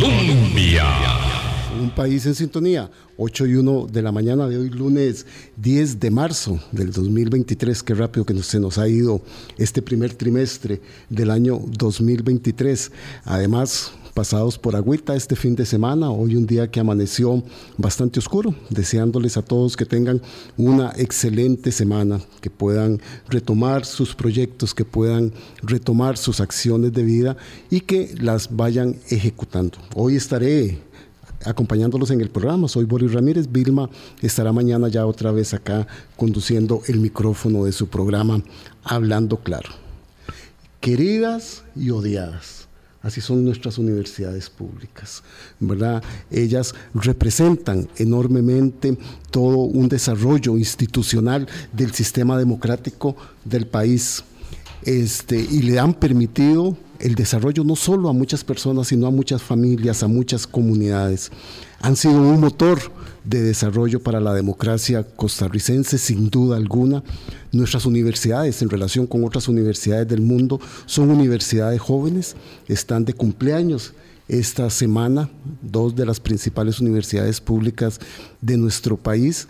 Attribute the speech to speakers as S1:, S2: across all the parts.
S1: Colombia.
S2: Un país en sintonía, 8 y 1 de la mañana de hoy, lunes 10 de marzo del 2023. Qué rápido que se nos ha ido este primer trimestre del año 2023. Además, pasados por agüita este fin de semana, hoy un día que amaneció bastante oscuro, deseándoles a todos que tengan una excelente semana, que puedan retomar sus proyectos, que puedan retomar sus acciones de vida y que las vayan ejecutando. Hoy estaré acompañándolos en el programa. Soy Boris Ramírez. Vilma estará mañana ya otra vez acá conduciendo el micrófono de su programa Hablando Claro. Queridas y odiadas Así son nuestras universidades públicas, ¿verdad? Ellas representan enormemente todo un desarrollo institucional del sistema democrático del país. Este, y le han permitido el desarrollo no solo a muchas personas, sino a muchas familias, a muchas comunidades. Han sido un motor de desarrollo para la democracia costarricense, sin duda alguna. Nuestras universidades, en relación con otras universidades del mundo, son universidades jóvenes, están de cumpleaños. Esta semana, dos de las principales universidades públicas de nuestro país,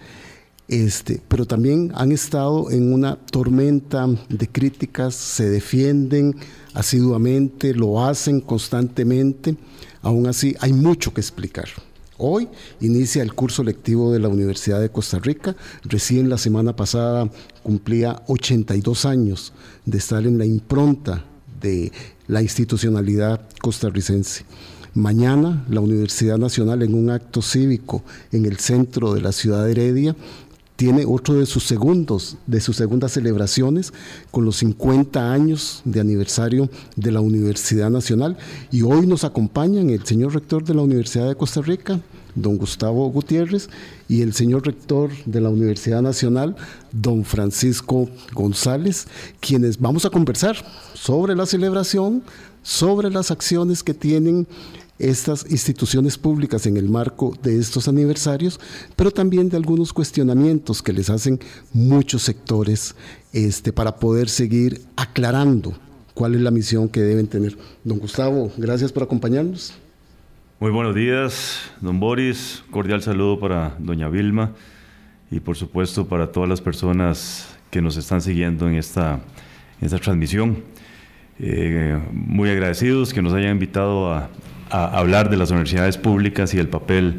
S2: este, pero también han estado en una tormenta de críticas, se defienden asiduamente, lo hacen constantemente. Aún así, hay mucho que explicar. Hoy inicia el curso lectivo de la Universidad de Costa Rica. Recién la semana pasada cumplía 82 años de estar en la impronta de la institucionalidad costarricense. Mañana la Universidad Nacional en un acto cívico en el centro de la ciudad de Heredia tiene otro de sus segundos, de sus segundas celebraciones con los 50 años de aniversario de la Universidad Nacional. Y hoy nos acompañan el señor rector de la Universidad de Costa Rica, don Gustavo Gutiérrez, y el señor rector de la Universidad Nacional, don Francisco González, quienes vamos a conversar sobre la celebración, sobre las acciones que tienen estas instituciones públicas en el marco de estos aniversarios, pero también de algunos cuestionamientos que les hacen muchos sectores este, para poder seguir aclarando cuál es la misión que deben tener. Don Gustavo, gracias por acompañarnos.
S3: Muy buenos días, don Boris. Cordial saludo para doña Vilma y por supuesto para todas las personas que nos están siguiendo en esta, esta transmisión. Eh, muy agradecidos que nos hayan invitado a, a hablar de las universidades públicas y el papel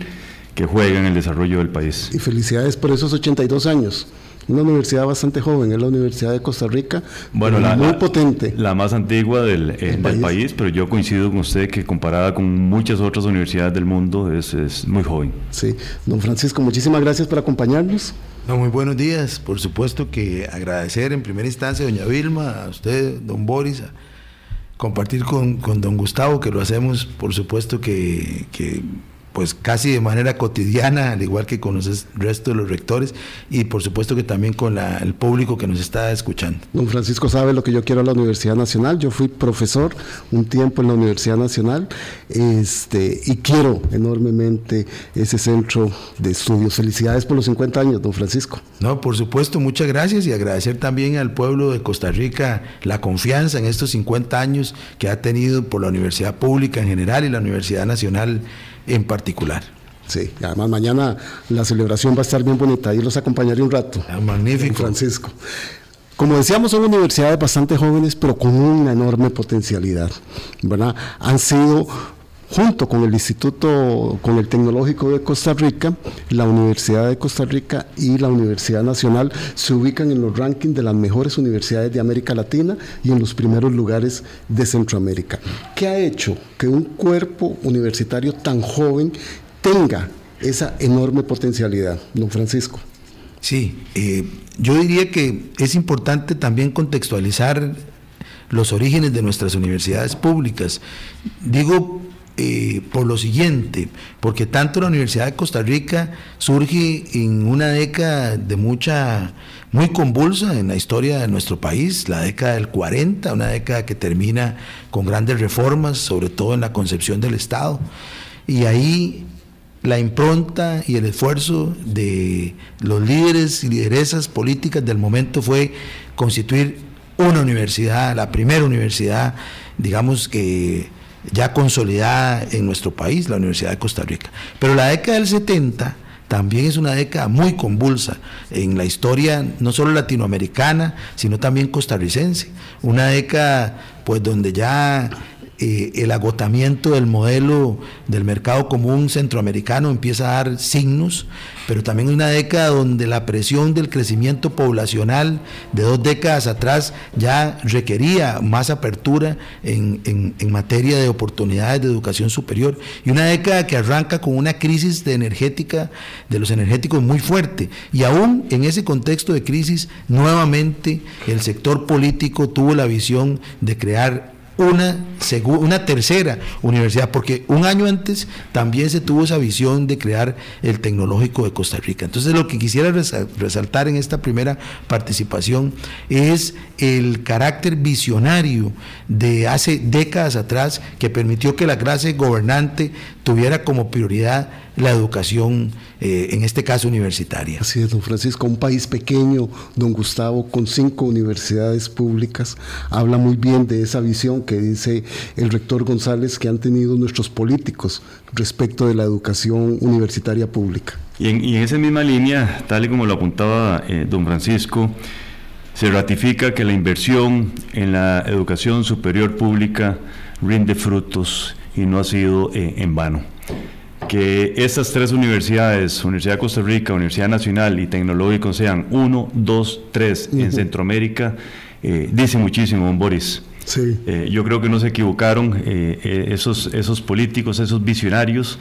S3: que juegan en el desarrollo del país.
S2: Y felicidades por esos 82 años una universidad bastante joven, es la Universidad de Costa Rica,
S3: bueno, la, muy potente. La más antigua del, eh, país. pero yo coincido con usted que comparada con muchas otras universidades del mundo es, es muy joven.
S2: Sí, don Francisco, muchísimas gracias por acompañarnos.
S4: No, muy buenos días, por supuesto que agradecer en primera instancia a doña Vilma, a usted, don Boris, a compartir con, con don Gustavo, que lo hacemos, por supuesto que, que pues casi de manera cotidiana, al igual que con el resto de los rectores y por supuesto que también con el público que nos está escuchando.
S2: Don Francisco sabe lo que yo quiero a la Universidad Nacional. Yo fui profesor un tiempo en la Universidad Nacional este, y quiero enormemente ese centro de estudios. Felicidades por los 50 años, don Francisco.
S4: No, por supuesto, muchas gracias y agradecer también al pueblo de Costa Rica la confianza en estos 50 años que ha tenido por la Universidad Pública en general y la Universidad Nacional en particular.
S2: Sí, además mañana la celebración va a estar bien bonita, y los acompañaré un rato.
S4: Ah, magnífico.
S2: Francisco. Como decíamos, son universidades bastante jóvenes, pero con una enorme potencialidad. ¿verdad? Han sido junto con el Instituto, con el Tecnológico de Costa Rica, la Universidad de Costa Rica y la Universidad Nacional se ubican en los rankings de las mejores universidades de América Latina y en los primeros lugares de Centroamérica. ¿Qué ha hecho que un cuerpo universitario tan joven tenga esa enorme potencialidad, don Francisco?
S4: Sí, eh, yo diría que es importante también contextualizar los orígenes de nuestras universidades públicas. Digo eh, por lo siguiente, porque tanto la Universidad de Costa Rica surge en una década de mucha, muy convulsa en la historia de nuestro país, la década del 40, una década que termina con grandes reformas, sobre todo en la concepción del Estado, y ahí la impronta y el esfuerzo de los líderes y lideresas políticas del momento fue constituir una universidad, la primera universidad, digamos que ya consolidada en nuestro país, la Universidad de Costa Rica. Pero la década del 70 también es una década muy convulsa en la historia no solo latinoamericana, sino también costarricense. Una década pues donde ya eh, el agotamiento del modelo del mercado común centroamericano empieza a dar signos, pero también una década donde la presión del crecimiento poblacional de dos décadas atrás ya requería más apertura en, en materia de oportunidades de educación superior, y una década que arranca con una crisis de energética de los energéticos muy fuerte, y aún en ese contexto de crisis, nuevamente el sector político tuvo la visión de crear una, una tercera universidad, porque un año antes también se tuvo esa visión de crear el Tecnológico de Costa Rica. Entonces lo que quisiera resaltar en esta primera participación es el carácter visionario de hace décadas atrás que permitió que la clase gobernante tuviera como prioridad la educación, eh, en este caso universitaria.
S2: Así es, don Francisco, un país pequeño, don Gustavo, con cinco universidades públicas, habla muy bien de esa visión que dice el rector González que han tenido nuestros políticos respecto de la educación universitaria pública.
S3: Y en, esa misma línea, tal y como lo apuntaba eh, don Francisco, se ratifica que la inversión en la educación superior pública rinde frutos y no ha sido eh, en vano. Que estas tres universidades, Universidad de Costa Rica, Universidad Nacional y Tecnológico, sean uno, dos, tres en Centroamérica, eh, dice muchísimo, don Boris. Sí. Eh, yo creo que no se equivocaron esos, esos políticos, esos visionarios,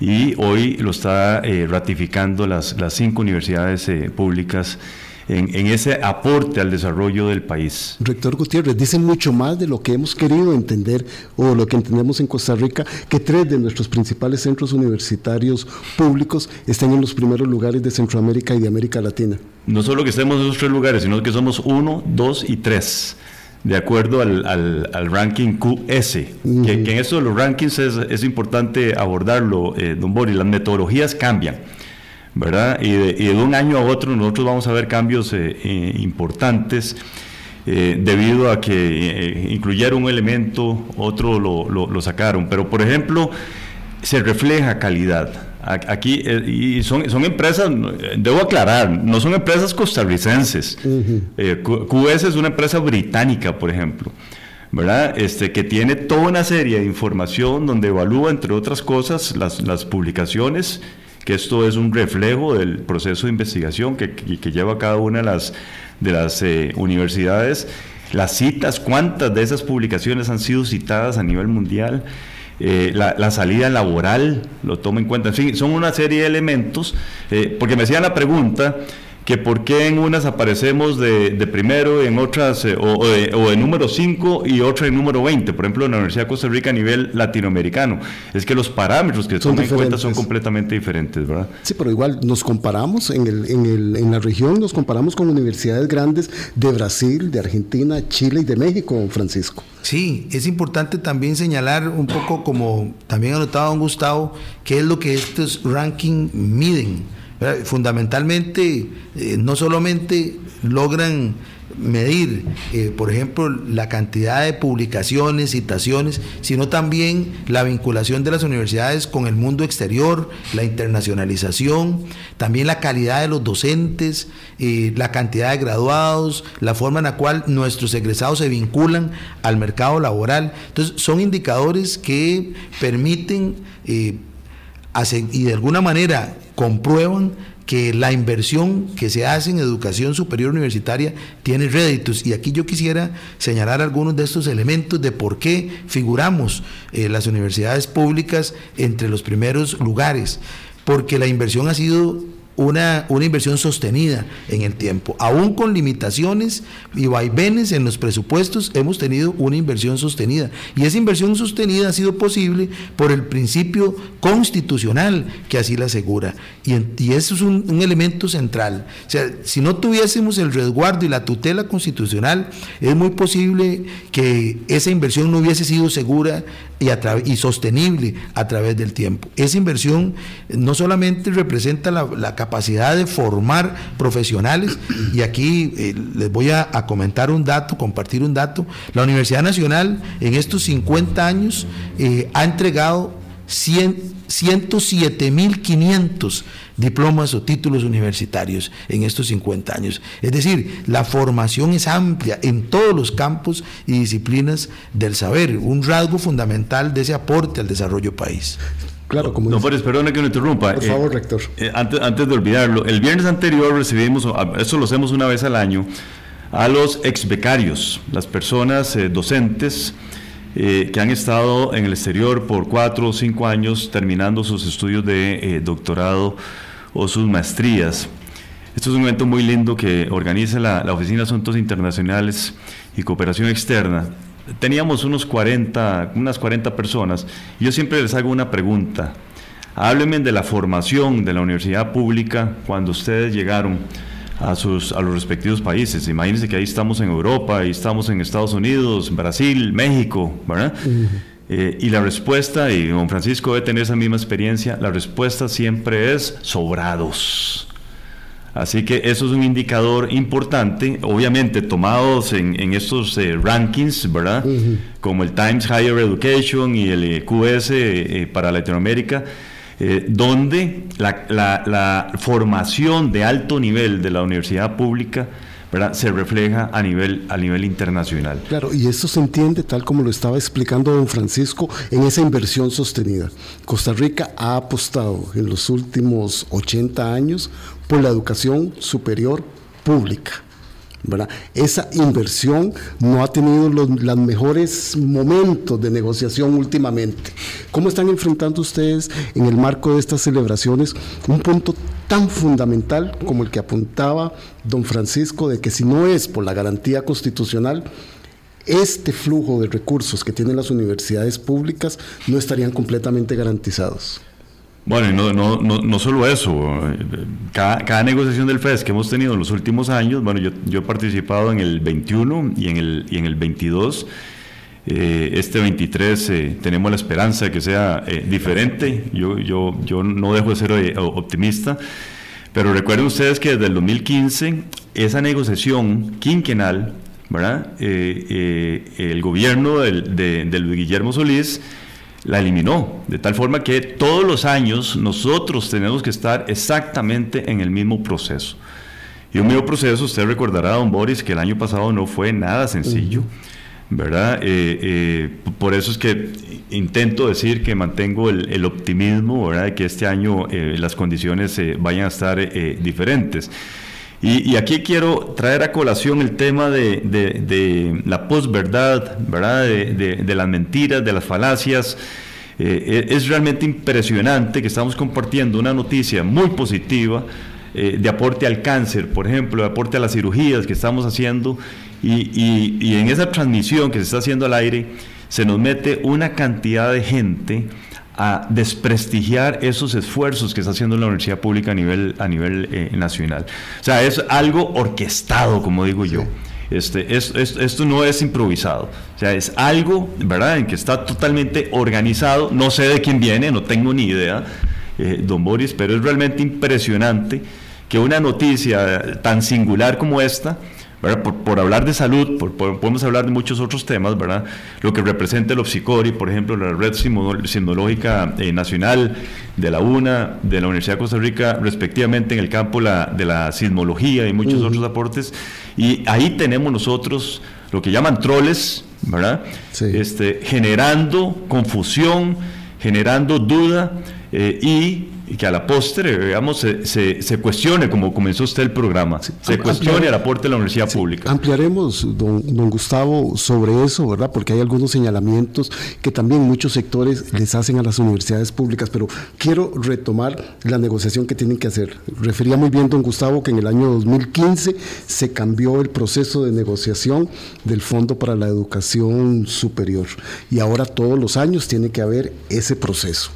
S3: y hoy lo está ratificando las, las cinco universidades públicas en, ese aporte al desarrollo del país.
S2: Rector Gutiérrez, dice mucho más de lo que hemos querido entender o lo que entendemos en Costa Rica, que tres de nuestros principales centros universitarios públicos están en los primeros lugares de Centroamérica y de América Latina.
S3: No solo que estemos en esos tres lugares, sino que somos uno, dos y tres de acuerdo al, al, ranking QS, que, en eso de los rankings es, es importante abordarlo, eh, don Boris, las metodologías cambian. ¿Verdad? Y de, un año a otro nosotros vamos a ver cambios eh, eh, importantes. Eh, debido a que incluyeron un elemento, otro lo, lo, sacaron. Pero, por ejemplo, se refleja calidad. Aquí, y son, son empresas, debo aclarar, no son empresas costarricenses. QS es una empresa británica, por ejemplo. ¿verdad? Este, que tiene toda una serie de información donde evalúa, entre otras cosas, las, las publicaciones que esto es un reflejo del proceso de investigación que, lleva cada una de las, de las eh, universidades. Las citas, cuántas de esas publicaciones han sido citadas a nivel mundial. Eh, la, salida laboral lo toma en cuenta. En fin, son una serie de elementos, eh, porque me hacían la pregunta que por qué en unas aparecemos de, primero, en otras, eh, o, de, número 5 y otra en número 20, por ejemplo, en la Universidad de Costa Rica a nivel latinoamericano. Es que los parámetros que se toman en cuenta son completamente diferentes, ¿verdad?
S2: Sí, pero igual nos comparamos en, el, en, el, en la región, nos comparamos con universidades grandes de Brasil, de Argentina, Chile y de México, Francisco.
S4: Sí, es importante también señalar un poco, como también ha notado don Gustavo, qué es lo que estos rankings miden. Fundamentalmente, eh, no solamente logran medir, eh, por ejemplo, la cantidad de publicaciones, citaciones, sino también la vinculación de las universidades con el mundo exterior, la internacionalización, también la calidad de los docentes, eh, la cantidad de graduados, la forma en la cual nuestros egresados se vinculan al mercado laboral. Entonces, son indicadores que permiten y de alguna manera comprueban que la inversión que se hace en educación superior universitaria tiene réditos. Y aquí yo quisiera señalar algunos de estos elementos de por qué figuramos eh, las universidades públicas entre los primeros lugares. Porque la inversión ha sido una, una inversión sostenida en el tiempo. Aún con limitaciones y vaivenes en los presupuestos, hemos tenido una inversión sostenida. Y esa inversión sostenida ha sido posible por el principio constitucional que así la asegura. Y, y eso es un, un, elemento central. O sea, si no tuviésemos el resguardo y la tutela constitucional, es muy posible que esa inversión no hubiese sido segura y, sostenible a través del tiempo. Esa inversión no solamente representa la, capacidad de formar profesionales, y aquí eh, les voy a, comentar un dato, compartir un dato, la Universidad Nacional en estos 50 años eh, ha entregado 107.500 diplomas o títulos universitarios en estos 50 años. Es decir, la formación es amplia en todos los campos y disciplinas del saber, un rasgo fundamental de ese aporte al desarrollo país.
S3: Claro, como no, pero perdone que me interrumpa.
S2: Por favor, eh, rector.
S3: Eh, antes, antes de olvidarlo, el viernes anterior recibimos, eso lo hacemos una vez al año, a los ex becarios, las personas eh, docentes que han estado en el exterior por cuatro o cinco años terminando sus estudios de doctorado o sus maestrías. Esto es un evento muy lindo que organiza la, Oficina de Asuntos Internacionales y Cooperación Externa. Teníamos unos 40, unas 40 personas. Yo siempre les hago una pregunta. Háblenme de la formación de la universidad pública cuando ustedes llegaron a, sus, a los respectivos países. Imagínense que ahí estamos en Europa, ahí estamos en Estados Unidos, Brasil, México, ¿verdad? Eh, y la respuesta, y don Francisco debe tener esa misma experiencia, la respuesta siempre es sobrados. Así que eso es un indicador importante, obviamente tomados en, estos eh, rankings, ¿verdad? Como el Times Higher Education y el eh, QS para Latinoamérica, donde la, la formación de alto nivel de la universidad pública se refleja a nivel, a nivel internacional.
S2: Claro, y esto se entiende tal como lo estaba explicando don Francisco en esa inversión sostenida. Costa Rica ha apostado en los últimos 80 años por la educación superior pública esa inversión no ha tenido los, mejores momentos de negociación últimamente. ¿Cómo están enfrentando ustedes en el marco de estas celebraciones un punto tan fundamental como el que apuntaba don Francisco de que si no es por la garantía constitucional, este flujo de recursos que tienen las universidades públicas no estarían completamente garantizados?
S3: Bueno, no, no, no, no solo eso, cada, negociación del FES que hemos tenido en los últimos años, bueno, yo, yo he participado en el 21 y en el, y en el 22, eh, este 23 eh, tenemos la esperanza de que sea eh, diferente, yo, yo, yo no dejo de ser optimista, pero recuerden ustedes que desde el 2015 esa negociación quinquenal, ¿verdad? el gobierno del, de, de Luis Guillermo Solís, la eliminó, de tal forma que todos los años nosotros tenemos que estar exactamente en el mismo proceso. Y un mismo proceso, usted recordará, don Boris, que el año pasado no fue nada sencillo, ¿verdad? Eh, eh, por eso es que intento decir que mantengo el, optimismo, ¿verdad? De que este año eh, las condiciones vayan a estar diferentes. Y, aquí quiero traer a colación el tema de, la posverdad, ¿verdad? De, las mentiras, de las falacias. Eh, es realmente impresionante que estamos compartiendo una noticia muy positiva eh, de aporte al cáncer, por ejemplo, de aporte a las cirugías que estamos haciendo, y, y en esa transmisión que se está haciendo al aire se nos mete una cantidad de gente a desprestigiar esos esfuerzos que está haciendo la universidad pública a nivel, a nivel eh, nacional. O sea, es algo orquestado, como digo yo. Este, esto no es improvisado, o sea, es algo, ¿verdad?, en que está totalmente organizado, no sé de quién viene, no tengo ni idea, eh, don Boris, pero es realmente impresionante que una noticia tan singular como esta, por, hablar de salud, podemos hablar de muchos otros temas, ¿verdad? Lo que representa el OPSICORI, por ejemplo, la Red Sismológica eh, Nacional de la UNA, de la Universidad de Costa Rica, respectivamente en el campo de la sismología y muchos otros aportes. Y ahí tenemos nosotros lo que llaman troles, ¿verdad? Este, generando confusión, generando duda eh, y y que a la postre, digamos, se, se, cuestione, como comenzó usted el programa, se cuestione el aporte de la universidad pública.
S2: Ampliaremos, don, don, Gustavo, sobre eso, ¿verdad? Porque hay algunos señalamientos que también muchos sectores les hacen a las universidades públicas, pero quiero retomar la negociación que tienen que hacer. Refería muy bien, don Gustavo, que en el año 2015 se cambió el proceso de negociación del Fondo para la Educación Superior y ahora todos los años tiene que haber ese proceso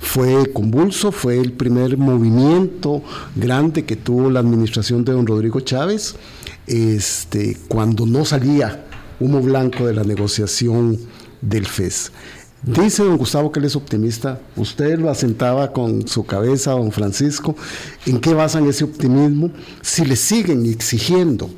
S2: fue convulso, fue el primer movimiento grande que tuvo la administración de don Rodrigo Chávez, este, cuando no salía humo blanco de la negociación del FES. Dice don Gustavo que él es optimista. Usted lo asentaba con su cabeza, don Francisco. ¿En qué basan ese optimismo? Si le siguen exigiendo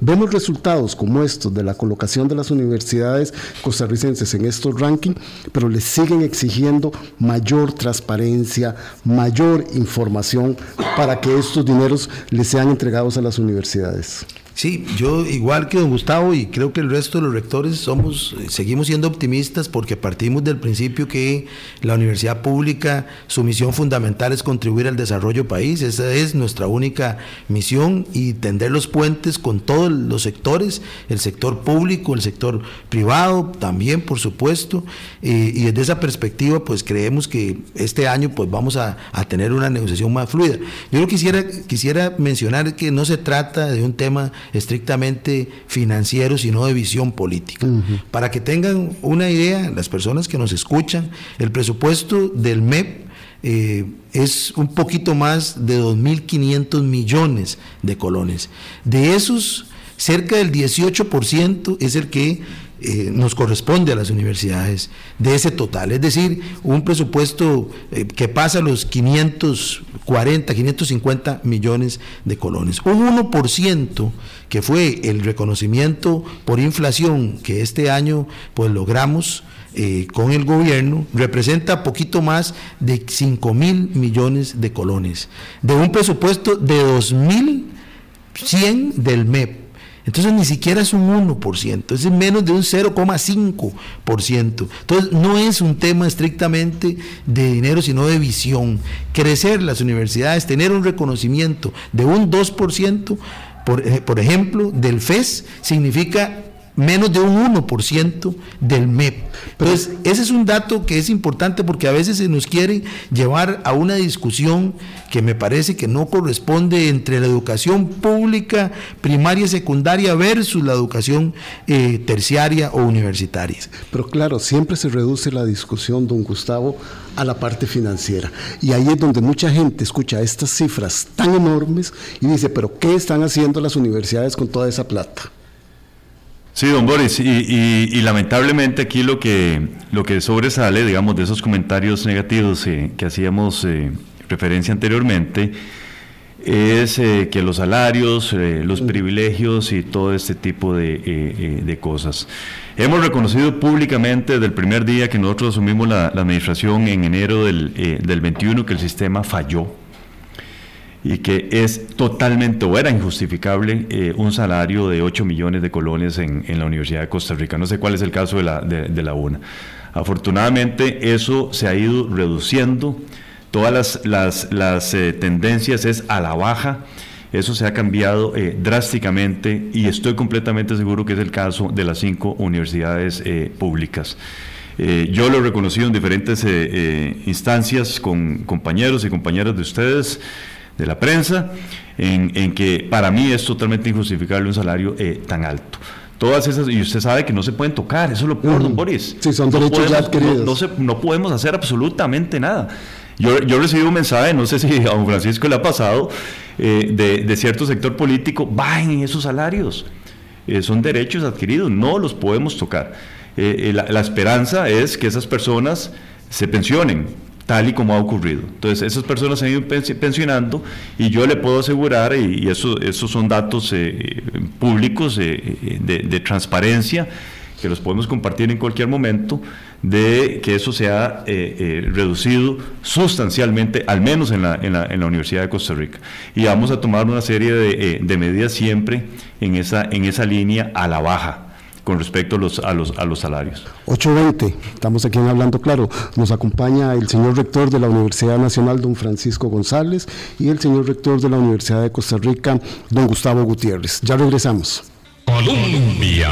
S2: Vemos resultados como estos de la colocación de las universidades costarricenses en estos rankings, pero les siguen exigiendo mayor transparencia, mayor información para que estos dineros les sean entregados a las universidades.
S4: Sí, yo igual que don Gustavo y creo que el resto de los rectores somos, seguimos siendo optimistas porque partimos del principio que la universidad pública, su misión fundamental es contribuir al desarrollo país, esa es nuestra única misión y tender los puentes con todos los sectores, el sector público, el sector privado también, por supuesto, y desde esa perspectiva pues creemos que este año pues vamos a, a tener una negociación más fluida. Yo quisiera, quisiera mencionar que no se trata de un tema estrictamente financiero, sino de visión política. Para que tengan una idea, las personas que nos escuchan, el presupuesto del MEP eh, es un poquito más de 2.500 millones de colones. De esos, cerca del 18% es el que eh, nos corresponde a las universidades de ese total. Es decir, un presupuesto eh, que pasa los 540, 550 millones de colones. Un 1% que fue el reconocimiento por inflación que este año pues logramos eh, con el gobierno, representa poquito más de 5 mil millones de colones. De un presupuesto de 2.100 del MEP entonces ni siquiera es un 1%, es menos de un 0,5%. Entonces no es un tema estrictamente de dinero, sino de visión. Crecer las universidades, tener un reconocimiento de un 2%, por, eh, por ejemplo, del FES, significa menos de un 1% del MEP. Entonces, ese es un dato que es importante porque a veces se nos quiere llevar a una discusión que me parece que no corresponde entre la educación pública, primaria y secundaria versus la educación eh, terciaria o universitaria.
S2: Pero claro, siempre se reduce la discusión, don Gustavo, a la parte financiera. Y ahí es donde mucha gente escucha estas cifras tan enormes y dice, pero ¿qué están haciendo las universidades con toda esa plata?
S3: Sí, don Boris, y, lamentablemente aquí lo que, lo que sobresale, digamos, de esos comentarios negativos eh, que hacíamos eh, referencia anteriormente, es eh, que los salarios, los privilegios y todo este tipo de, cosas. Hemos reconocido públicamente desde el primer día que nosotros asumimos la, administración en enero del, del 21 que el sistema falló y que es totalmente o era injustificable eh, un salario de 8 millones de colones en, la Universidad de Costa Rica. No sé cuál es el caso de la, de, la UNA. Afortunadamente eso se ha ido reduciendo, todas las, las, eh, tendencias es a la baja, eso se ha cambiado eh, drásticamente y estoy completamente seguro que es el caso de las cinco universidades públicas. yo lo he reconocido en diferentes instancias con compañeros y compañeras de ustedes de la prensa, en, que para mí es totalmente injustificable un salario eh, tan alto. Todas esas, y usted sabe que no se pueden tocar, eso es lo peor, don Boris.
S2: Sí, son
S3: no
S2: derechos
S3: podemos, no, no, podemos hacer absolutamente nada. Yo, yo recibí un mensaje, no sé si a don Francisco le ha pasado, eh, de, de, cierto sector político, bajen esos salarios. Eh, son derechos adquiridos, no los podemos tocar. La, la esperanza es que esas personas se pensionen, tal y como ha ocurrido. Entonces, esas personas se han ido pensionando y yo le puedo asegurar, y, eso, esos son datos eh, públicos eh, de, transparencia, que los podemos compartir en cualquier momento, de que eso se ha eh, reducido sustancialmente, al menos en la, en, la, en la, Universidad de Costa Rica. Y vamos a tomar una serie de, de medidas siempre en esa, en esa línea a la baja con respecto a los, a los, a los salarios.
S2: 8.20, estamos aquí en Hablando Claro. Nos acompaña el señor rector de la Universidad Nacional, don Francisco González, y el señor rector de la Universidad de Costa Rica, don Gustavo Gutiérrez. Ya regresamos. Colombia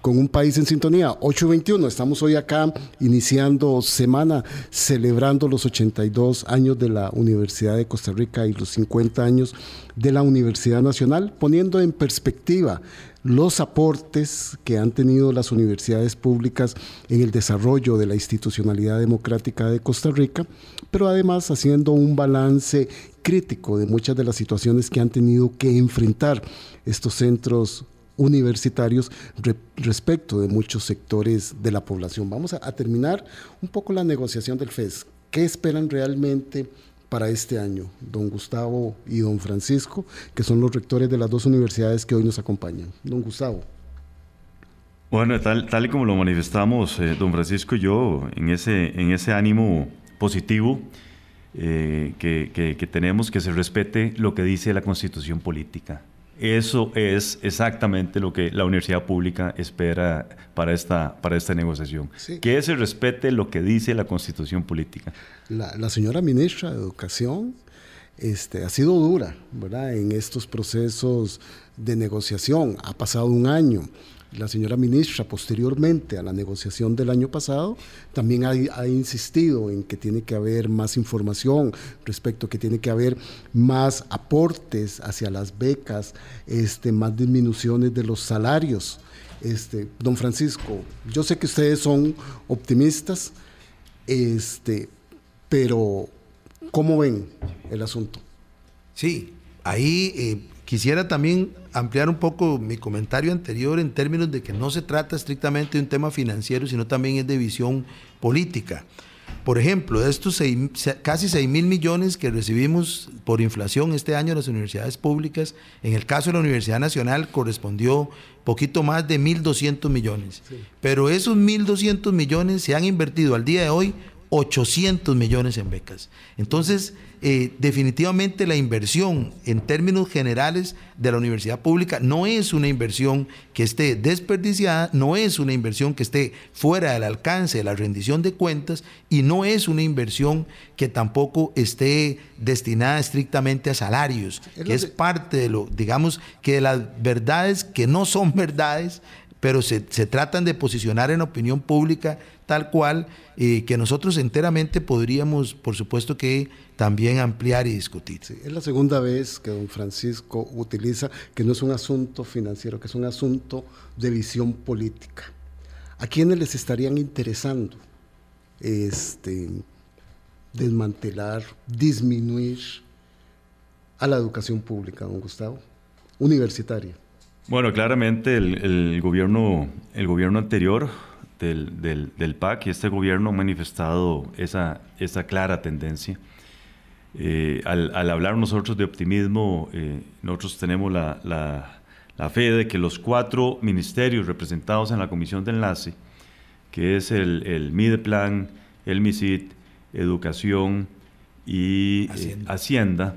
S2: con un país en sintonía. 8.21, estamos hoy acá iniciando semana, celebrando los 82 años de la Universidad de Costa Rica y los 50 años de la Universidad Nacional, poniendo en perspectiva los aportes que han tenido las universidades públicas en el desarrollo de la institucionalidad democrática de Costa Rica, pero además haciendo un balance crítico de muchas de las situaciones que han tenido que enfrentar estos centros universitarios respecto de muchos sectores de la población. Vamos a, terminar un poco la negociación del FES. ¿Qué esperan realmente para este año, don Gustavo y don Francisco, que son los rectores de las dos universidades que hoy nos acompañan? Don Gustavo.
S3: Bueno, tal, tal y como lo manifestamos eh, don Francisco y yo, en ese, en ese ánimo positivo eh, que, que tenemos, que se respete lo que dice la constitución política. Eso es exactamente lo que la universidad pública espera para esta, para esta negociación. Que se respete lo que dice la constitución política.
S2: La, señora ministra de Educación este, ha sido dura ¿verdad? en estos procesos de negociación. Ha pasado un año la señora ministra, posteriormente a la negociación del año pasado, también ha, insistido en que tiene que haber más información respecto que tiene que haber más aportes hacia las becas, este, más disminuciones de los salarios. Este, don Francisco, yo sé que ustedes son optimistas, este, pero ¿cómo ven el asunto?
S4: Sí, ahí eh, quisiera también ampliar un poco mi comentario anterior en términos de que no se trata estrictamente de un tema financiero, sino también es de visión política. Por ejemplo, de estos casi 6 mil millones que recibimos por inflación este año en las universidades públicas, en el caso de la Universidad Nacional correspondió poquito más de 1.200 millones. Pero esos 1.200 millones se han invertido al día de hoy 800 millones en becas. Entonces, eh, definitivamente la inversión en términos generales de la universidad pública no es una inversión que esté desperdiciada, no es una inversión que esté fuera del alcance de la rendición de cuentas y no es una inversión que tampoco esté destinada estrictamente a salarios, que es parte de lo, digamos, que de las verdades que no son verdades, pero se, se tratan de posicionar en opinión pública tal cual, eh, que nosotros enteramente podríamos, por supuesto que también ampliar y discutir.
S2: es la segunda vez que don Francisco utiliza que no es un asunto financiero, que es un asunto de visión política. ¿A quiénes les estarían interesando este, desmantelar, disminuir a la educación pública, don Gustavo, universitaria?
S3: Bueno, claramente el, gobierno, el gobierno anterior del, del, PAC y este gobierno ha manifestado esa, esa clara tendencia. Eh, al, al, hablar nosotros de optimismo, eh, nosotros tenemos la, la, la, fe de que los cuatro ministerios representados en la comisión de enlace, que es el, el MIDEPLAN, el MISIT, Educación y eh, Hacienda,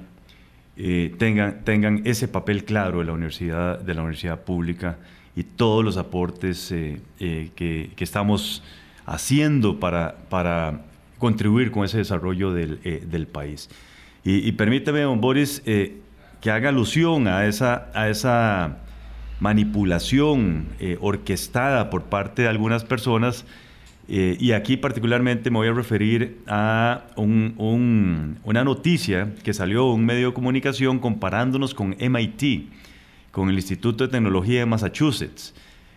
S3: tengan, tengan ese papel claro de la universidad, de la universidad pública y todos los aportes eh, eh, que, que, estamos haciendo para, para contribuir con ese desarrollo del, eh, del país. Y, permíteme, don Boris, que haga alusión a esa, a esa manipulación orquestada por parte de algunas personas. y aquí particularmente me voy a referir a un, un, una noticia que salió un medio de comunicación comparándonos con MIT con el Instituto de Tecnología de Massachusetts.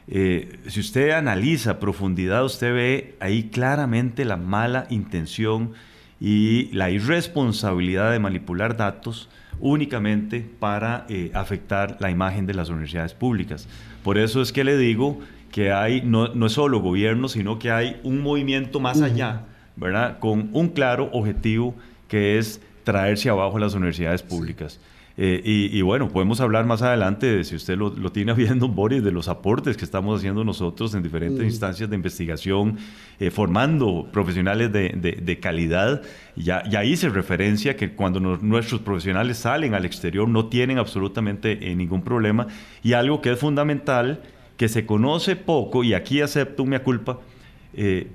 S3: Eh, si usted analiza a profundidad, usted ve ahí claramente la mala intención y la irresponsabilidad de manipular datos únicamente para eh, afectar la imagen de las universidades públicas. Por eso es que le digo que hay, no, no es solo gobierno, sino que hay un movimiento más allá, ¿verdad? Con un claro objetivo que es traerse abajo las universidades públicas. Eh, y, bueno, podemos hablar más adelante, si usted lo, tiene viendo, Boris, de los aportes que estamos haciendo nosotros en diferentes mm. instancias de investigación, eh, formando profesionales de, de, calidad. Ya, ya, hice referencia que cuando nuestros profesionales salen al exterior no tienen absolutamente eh, ningún problema. Y algo que es fundamental, que se conoce poco, y aquí acepto mi culpa,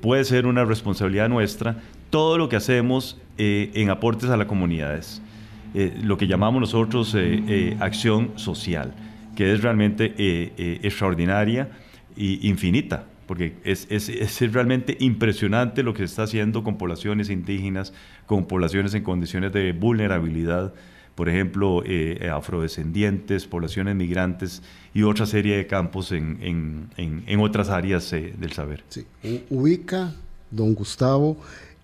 S3: puede ser una responsabilidad nuestra, todo lo que hacemos en aportes a las comunidades. Eh, lo que llamamos nosotros eh, eh, acción social, que es realmente extraordinaria e infinita, porque es, es, es, realmente impresionante lo que se está haciendo con poblaciones indígenas, con poblaciones en condiciones de vulnerabilidad, por ejemplo, afrodescendientes, poblaciones migrantes y otra serie de campos en, en, en, en otras áreas del saber.
S2: Sí. Ubica, don Gustavo,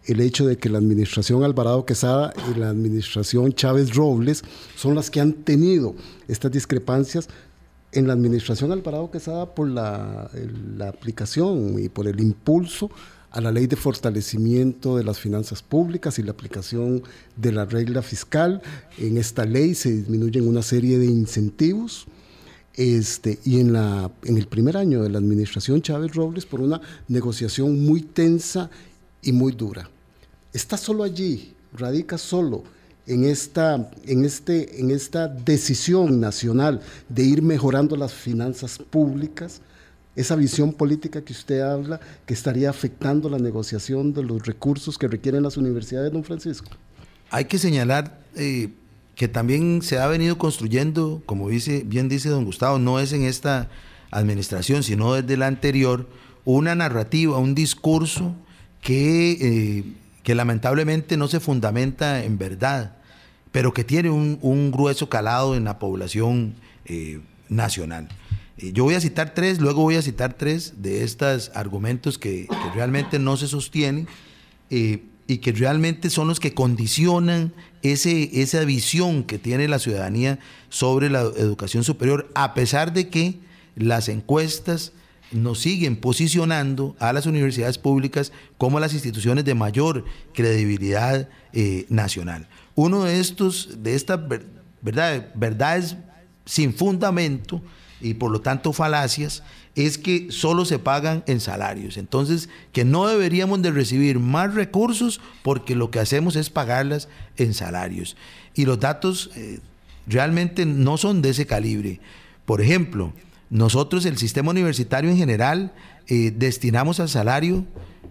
S2: el hecho de que la administración Alvarado Quesada y la administración Chávez Robles son las que han tenido estas discrepancias en la administración Alvarado Quesada por la, la aplicación y por el impulso a la ley de fortalecimiento de las finanzas públicas y la aplicación de la regla fiscal. En esta ley se disminuyen una serie de incentivos. Este, y en, la, en el primer año de la administración Chávez Robles por una negociación muy tensa y muy dura. Está solo allí, radica solo en esta, en, este, en esta decisión nacional de ir mejorando las finanzas públicas, esa visión política que usted habla, que estaría afectando la negociación de los recursos que requieren las universidades, don Francisco?
S4: Hay que señalar eh, que también se ha venido construyendo, como dice, bien dice don Gustavo, no es en esta administración, sino desde la anterior, una narrativa, un discurso que, eh, que lamentablemente no se fundamenta en verdad, pero que tiene un, grueso calado en la población eh, nacional. Eh, yo voy a citar tres, luego voy a citar tres de estos argumentos que, realmente no se sostienen eh, y que realmente son los que condicionan ese, esa visión que tiene la ciudadanía sobre la educación superior, a pesar de que las encuestas nos siguen posicionando a las universidades públicas como las instituciones de mayor credibilidad eh, nacional. Uno de estos, de estas verdad, verdades sin fundamento, y por lo tanto falacias, es que solo se pagan en salarios. Entonces, que no deberíamos de recibir más recursos porque lo que hacemos es pagarlas en salarios. Y los datos eh, realmente no son de ese calibre. Por ejemplo, nosotros, el sistema universitario en general, eh, destinamos al salario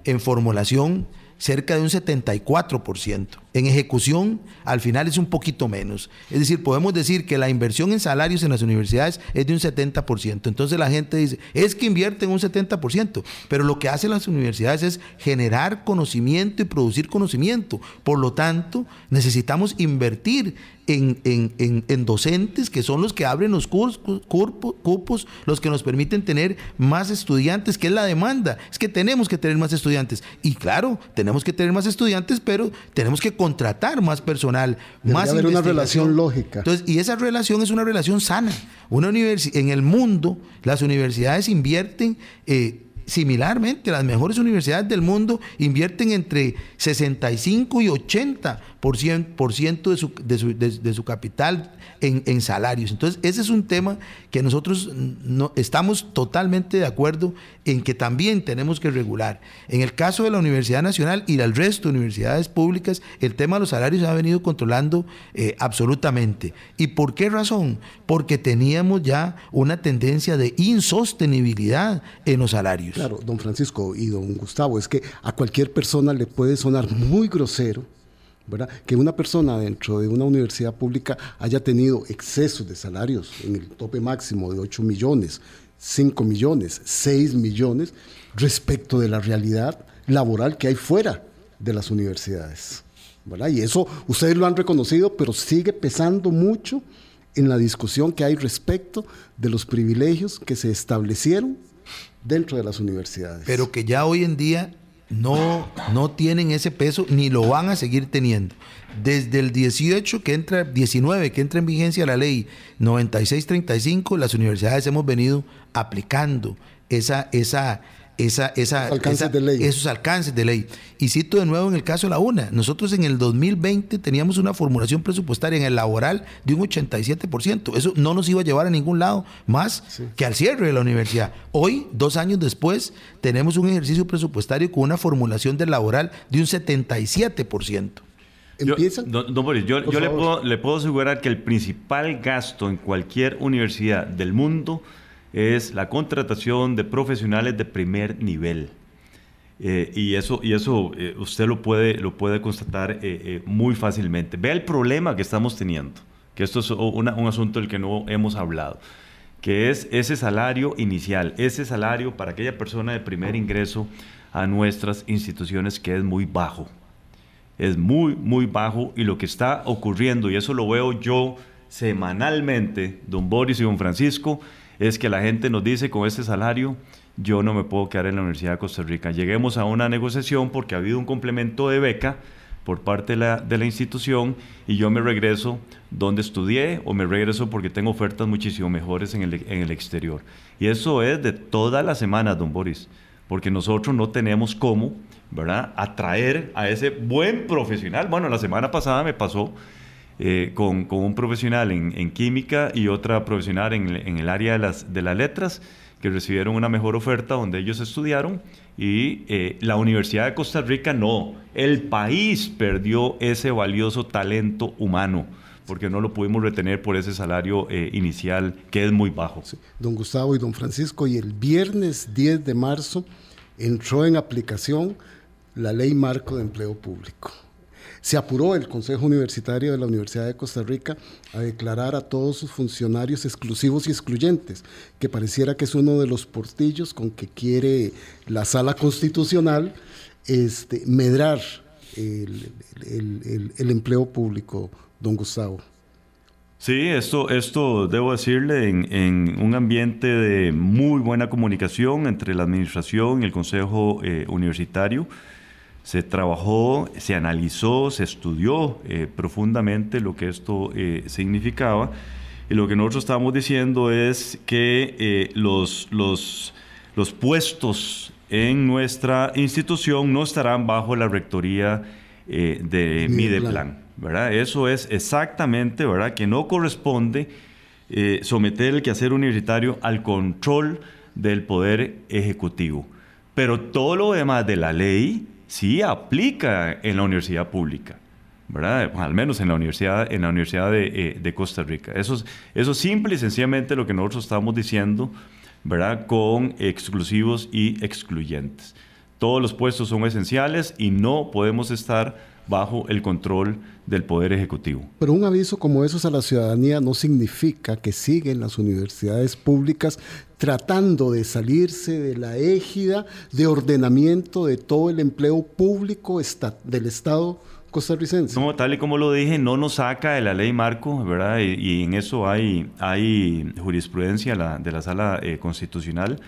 S4: en formulación cerca de un 74%. En ejecución, al final es un poquito menos. Es decir, podemos decir que la inversión en salarios en las universidades es de un 70%. Entonces la gente dice, es que invierten un 70%, pero lo que hacen las universidades es generar conocimiento y producir conocimiento. Por lo tanto, necesitamos invertir en, docentes que son los que abren los cupos, los que nos permiten tener más estudiantes, que es la demanda. Es que tenemos que tener más estudiantes. Y claro, tenemos que tener más estudiantes, pero tenemos que contratar más personal, más
S2: haber una relación lógica.
S4: Entonces, y esa relación es una relación sana. Una en el mundo, las universidades invierten eh, similarmente, las mejores universidades del mundo invierten entre 65 y 80 por ciento de su, de su, de, su capital en, en, salarios. Entonces, ese es un tema que nosotros no, estamos totalmente de acuerdo en que también tenemos que regular. En el caso de la Universidad Nacional y del resto de universidades públicas, el tema de los salarios se ha venido controlando eh, absolutamente. ¿Y por qué razón? Porque teníamos ya una tendencia de insostenibilidad en los salarios.
S2: Claro, don Francisco y don Gustavo, es que a cualquier persona le puede sonar muy grosero que una persona dentro de una universidad pública haya tenido excesos de salarios en el tope máximo de 8 millones, 5 millones, 6 millones, respecto de la realidad laboral que hay fuera de las universidades. Y eso ustedes lo han reconocido, pero sigue pesando mucho en la discusión que hay respecto de los privilegios que se establecieron dentro de las universidades.
S4: Pero que ya hoy en día no, no tienen ese peso ni lo van a seguir teniendo. Desde el 18 que entra, 19 que entra en vigencia la ley 9635, las universidades hemos venido aplicando esa, esa, esa, esa,
S2: alcances de ley.
S4: esos alcances de ley. Y cito de nuevo en el caso de la UNA, nosotros en el 2020 teníamos una formulación presupuestaria en el laboral de un 87%. Eso no nos iba a llevar a ningún lado más que al cierre de la universidad. Hoy, dos años después, tenemos un ejercicio presupuestario con una formulación del laboral de un 77%.
S3: Yo, don, Boris, yo, yo le, puedo, le puedo asegurar que el principal gasto en cualquier universidad del mundo es la contratación de profesionales de primer nivel. Eh, y eso, y eso eh, usted lo puede, lo puede constatar eh, muy fácilmente. Vea el problema que estamos teniendo, que esto es un asunto del que no hemos hablado, que es ese salario inicial, ese salario para aquella persona de primer ingreso a nuestras instituciones que es muy bajo. Es muy, muy bajo y lo que está ocurriendo, y eso lo veo yo semanalmente, don Boris y don Francisco, es que la gente nos dice con este salario yo no me puedo quedar en la Universidad de Costa Rica. Lleguemos a una negociación porque ha habido un complemento de beca por parte de la, institución y yo me regreso donde estudié o me regreso porque tengo ofertas muchísimo mejores en el, en el exterior. Y eso es de todas las semanas, don Boris, porque nosotros no tenemos cómo, ¿verdad?, atraer a ese buen profesional. Bueno, la semana pasada me pasó eh, con, un profesional en, química y otra profesional en, en el área de las, letras que recibieron una mejor oferta donde ellos estudiaron y eh, la Universidad de Costa Rica no, el país perdió ese valioso talento humano porque no lo pudimos retener por ese salario eh, inicial que es muy bajo.
S2: Don Gustavo y don Francisco, y el viernes 10 de marzo entró en aplicación la ley marco de empleo público. Se apuró el Consejo Universitario de la Universidad de Costa Rica a declarar a todos sus funcionarios exclusivos y excluyentes, que pareciera que es uno de los portillos con que quiere la sala constitucional este, medrar el, empleo público, don Gustavo.
S3: Sí, esto, esto debo decirle, en, en, un ambiente de muy buena comunicación entre la administración y el Consejo eh, Universitario, se trabajó, se analizó, se estudió eh, profundamente lo que esto eh, significaba. Y lo que nosotros estamos diciendo es que eh, los, los, los puestos en nuestra institución no estarán bajo la rectoría de Mideplan. ¿verdad? Eso es exactamente, ¿verdad? Que no corresponde someter el quehacer universitario al control del poder ejecutivo. Pero todo lo demás de la ley sí aplica en la universidad pública. ¿verdad? Al menos en la Universidad, en la universidad de, eh, de Costa Rica. Eso es, eso es simple y sencillamente lo que nosotros estamos diciendo, ¿verdad? Con exclusivos y excluyentes. Todos los puestos son esenciales y no podemos estar bajo el control del Poder Ejecutivo.
S2: Pero un aviso como esos a la ciudadanía no significa que siguen las universidades públicas tratando de salirse de la égida de ordenamiento de todo el empleo público del Estado costarricense.
S3: No, tal y como lo dije, no nos saca de la ley marco, ¿verdad? Y, y en eso hay, hay jurisprudencia la, de la sala eh, constitucional.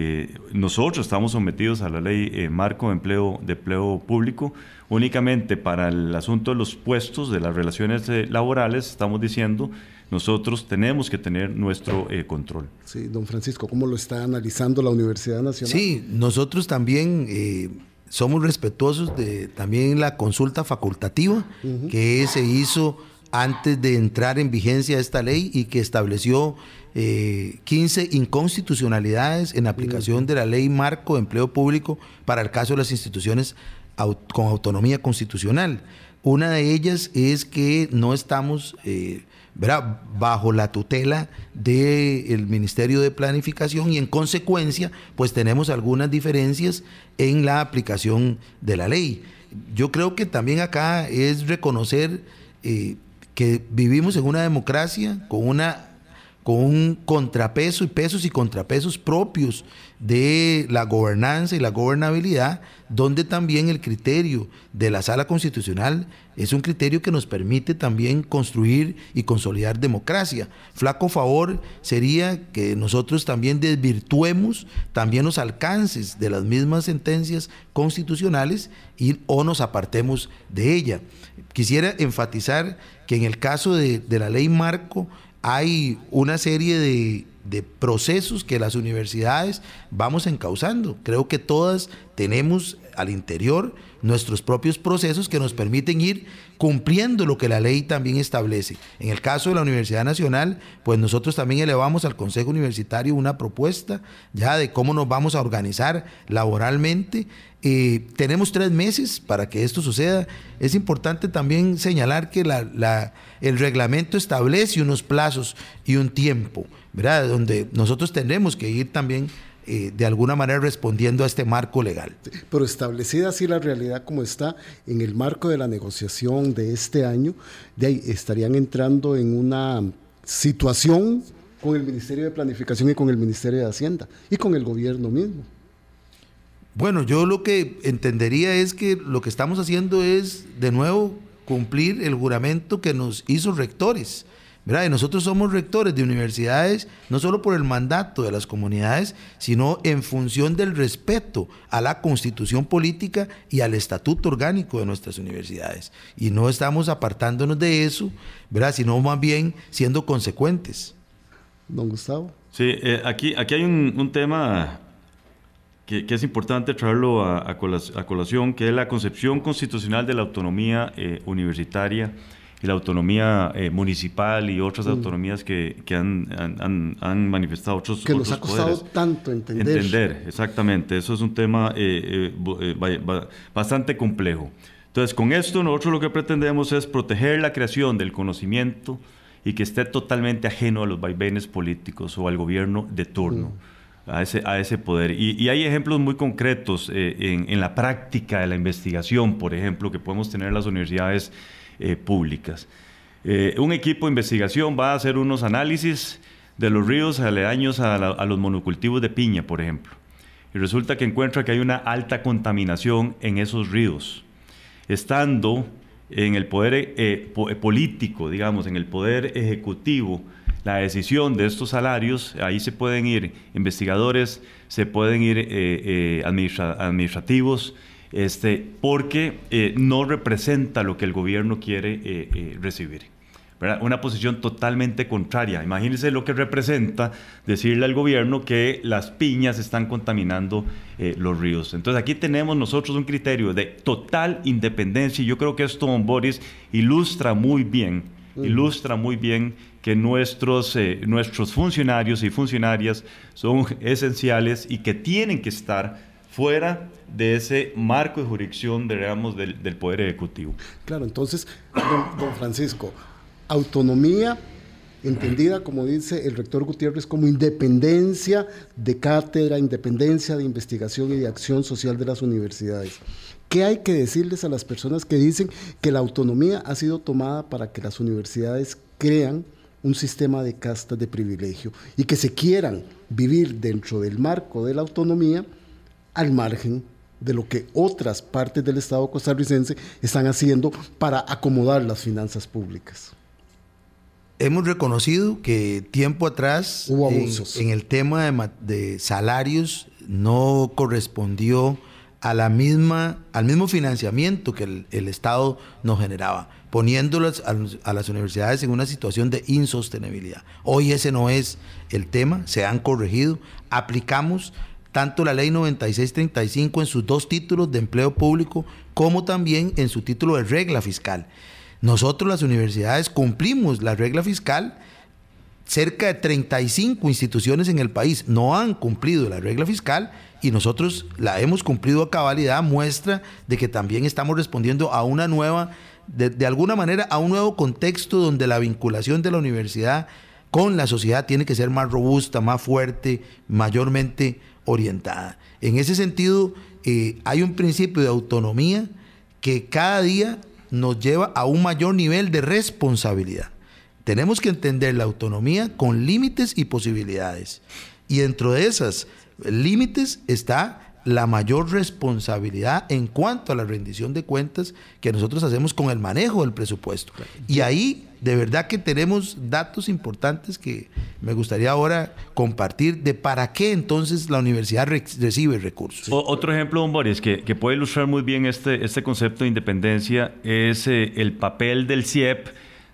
S3: Eh, nosotros estamos sometidos a la ley eh, marco de empleo, de empleo público. Únicamente para el asunto de los puestos, de las relaciones eh, laborales, estamos diciendo, nosotros tenemos que tener nuestro eh, control.
S2: Sí, don Francisco, ¿cómo lo está analizando la Universidad Nacional?
S4: Sí, nosotros también eh, somos respetuosos de también la consulta facultativa uh -huh. que se hizo antes de entrar en vigencia esta ley y que estableció eh, 15 inconstitucionalidades en aplicación de la ley marco de empleo público para el caso de las instituciones con autonomía constitucional. Una de ellas es que no estamos eh, bajo la tutela del Ministerio de Planificación y en consecuencia pues tenemos algunas diferencias en la aplicación de la ley. Yo creo que también acá es reconocer eh, que vivimos en una democracia con una con un contrapeso y pesos y contrapesos propios de la gobernanza y la gobernabilidad, donde también el criterio de la sala constitucional es un criterio que nos permite también construir y consolidar democracia. Flaco favor sería que nosotros también desvirtuemos también los alcances de las mismas sentencias constitucionales y o nos apartemos de ella. Quisiera enfatizar que en el caso de, de la ley marco hay una serie de, de, procesos que las universidades vamos encauzando. Creo que todas tenemos al interior nuestros propios procesos que nos permiten ir cumpliendo lo que la ley también establece. En el caso de la Universidad Nacional, pues nosotros también elevamos al Consejo Universitario una propuesta ya de cómo nos vamos a organizar laboralmente. Eh, tenemos tres meses para que esto suceda. Es importante también señalar que la, el reglamento establece unos plazos y un tiempo, ¿verdad? Donde nosotros tendremos que ir también eh, de alguna manera respondiendo a este marco legal.
S2: Pero establecida así la realidad como está en el marco de la negociación de este año, de ahí estarían entrando en una situación con el Ministerio de Planificación y con el Ministerio de Hacienda y con el gobierno mismo.
S4: Bueno, yo lo que entendería es que lo que estamos haciendo es, de nuevo, cumplir el juramento que nos hizo rectores ¿verdad? Y nosotros somos rectores de universidades no solo por el mandato de las comunidades, sino en función del respeto a la constitución política y al estatuto orgánico de nuestras universidades. Y no estamos apartándonos de eso, ¿verdad? Sino más bien siendo consecuentes.
S2: Don Gustavo.
S3: Sí, eh, aquí, aquí hay un, tema que, es importante traerlo a, colación, que es la concepción constitucional de la autonomía eh, universitaria y la autonomía eh, municipal y otras mm. autonomías que, han, han, manifestado otros
S2: Que nos ha costado tanto entender.
S3: Entender, exactamente. Eso es un tema bastante complejo. Entonces, con esto nosotros lo que pretendemos es proteger la creación del conocimiento, y que esté totalmente ajeno a los vaivenes políticos o al gobierno de turno. Mm. A ese, a ese poder. Y, hay ejemplos muy concretos eh, en, la práctica de la investigación, por ejemplo, que podemos tener en las universidades eh, públicas. Eh, un equipo de investigación va a hacer unos análisis de los ríos aledaños a, a los monocultivos de piña, por ejemplo. Y resulta que encuentra que hay una alta contaminación en esos ríos. Estando en el poder eh, político, digamos, en el poder ejecutivo, la decisión de estos salarios, ahí se pueden ir investigadores, se pueden ir administrativos, este, porque no representa lo que el gobierno quiere recibir. Una posición totalmente contraria. Imagínense lo que representa decirle al gobierno que las piñas están contaminando eh, los ríos. Entonces aquí tenemos nosotros un criterio de total independencia y yo creo que esto, don Boris, ilustra muy bien, ilustra muy bien que nuestros, eh, nuestros funcionarios y funcionarias son esenciales y que tienen que estar fuera de ese marco de jurisdicción, digamos, del, Poder Ejecutivo.
S2: Claro, entonces, don Francisco, autonomía entendida, como dice el rector Gutiérrez, como independencia de cátedra, independencia de investigación y de acción social de las universidades. ¿Qué hay que decirles a las personas que dicen que la autonomía ha sido tomada para que las universidades crean un sistema de castas de privilegio y que se quieran vivir dentro del marco de la autonomía al margen de lo que otras partes del Estado costarricense están haciendo para acomodar las finanzas públicas?
S4: hemos reconocido que tiempo atrás
S2: Hubo
S4: en, el tema de, salarios no correspondió a la misma, al mismo financiamiento que el, Estado nos generaba, poniéndolas a, las universidades en una situación de insostenibilidad. Hoy ese no es el tema, se han corregido, aplicamos tanto la ley 9635 en sus dos títulos de empleo público como también en su título de regla fiscal. Nosotros las universidades cumplimos la regla fiscal. Cerca de 35 instituciones en el país no han cumplido la regla fiscal y nosotros la hemos cumplido a cabalidad, muestra de que también estamos respondiendo a una nueva, de, de alguna manera, a un nuevo contexto donde la vinculación de la universidad con la sociedad tiene que ser más robusta, más fuerte, mayormente orientada. En ese sentido, eh, hay un principio de autonomía que cada día nos lleva a un mayor nivel de responsabilidad. Tenemos que entender la autonomía con límites y posibilidades. Y dentro de esos límites está la mayor responsabilidad en cuanto a la rendición de cuentas que nosotros hacemos con el manejo del presupuesto. Y ahí de verdad que tenemos datos importantes que me gustaría ahora compartir de para qué entonces la universidad recibe recursos.
S3: otro ejemplo, don Boris, que, que, puede ilustrar muy bien este, este concepto de independencia es eh, el papel del CIEP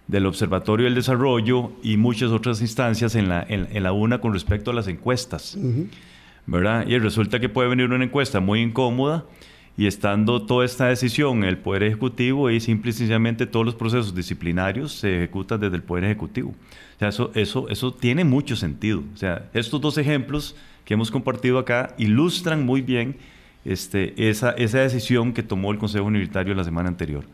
S3: del Observatorio del Desarrollo y muchas otras instancias en la, en, la UNA con respecto a las encuestas. ¿Verdad? Y resulta que puede venir una encuesta muy incómoda y estando toda esta decisión en el Poder Ejecutivo y simple y sencillamente todos los procesos disciplinarios se ejecutan desde el Poder Ejecutivo. O sea, eso, eso, eso tiene mucho sentido. O sea, estos dos ejemplos que hemos compartido acá ilustran muy bien este, esa, esa decisión que tomó el Consejo Universitario la semana anterior.